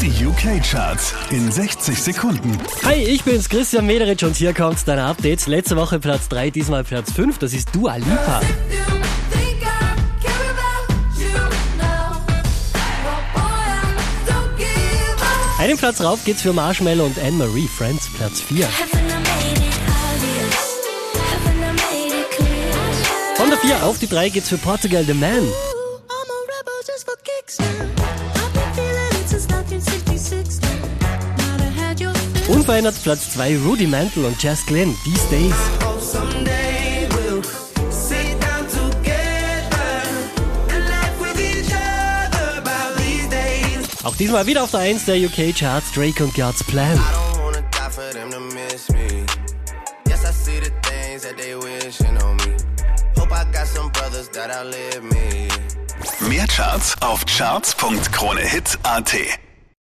Die UK-Charts in 60 Sekunden. Hi, ich bin's Christian Mederich und hier kommt dein Update. Letzte Woche Platz 3, diesmal Platz 5. Das ist Dua Lipa. Einen Platz rauf geht's für Marshmallow und Anne-Marie Friends, Platz 4. Von der 4 auf die 3 geht's für Portugal The Man. Unverändert Platz 2 Rudimental und Jazz Glenn, These Days. Auch diesmal wieder auf der 1 der UK Charts Drake und God's Plan. Mehr Charts auf charts.kronehit.at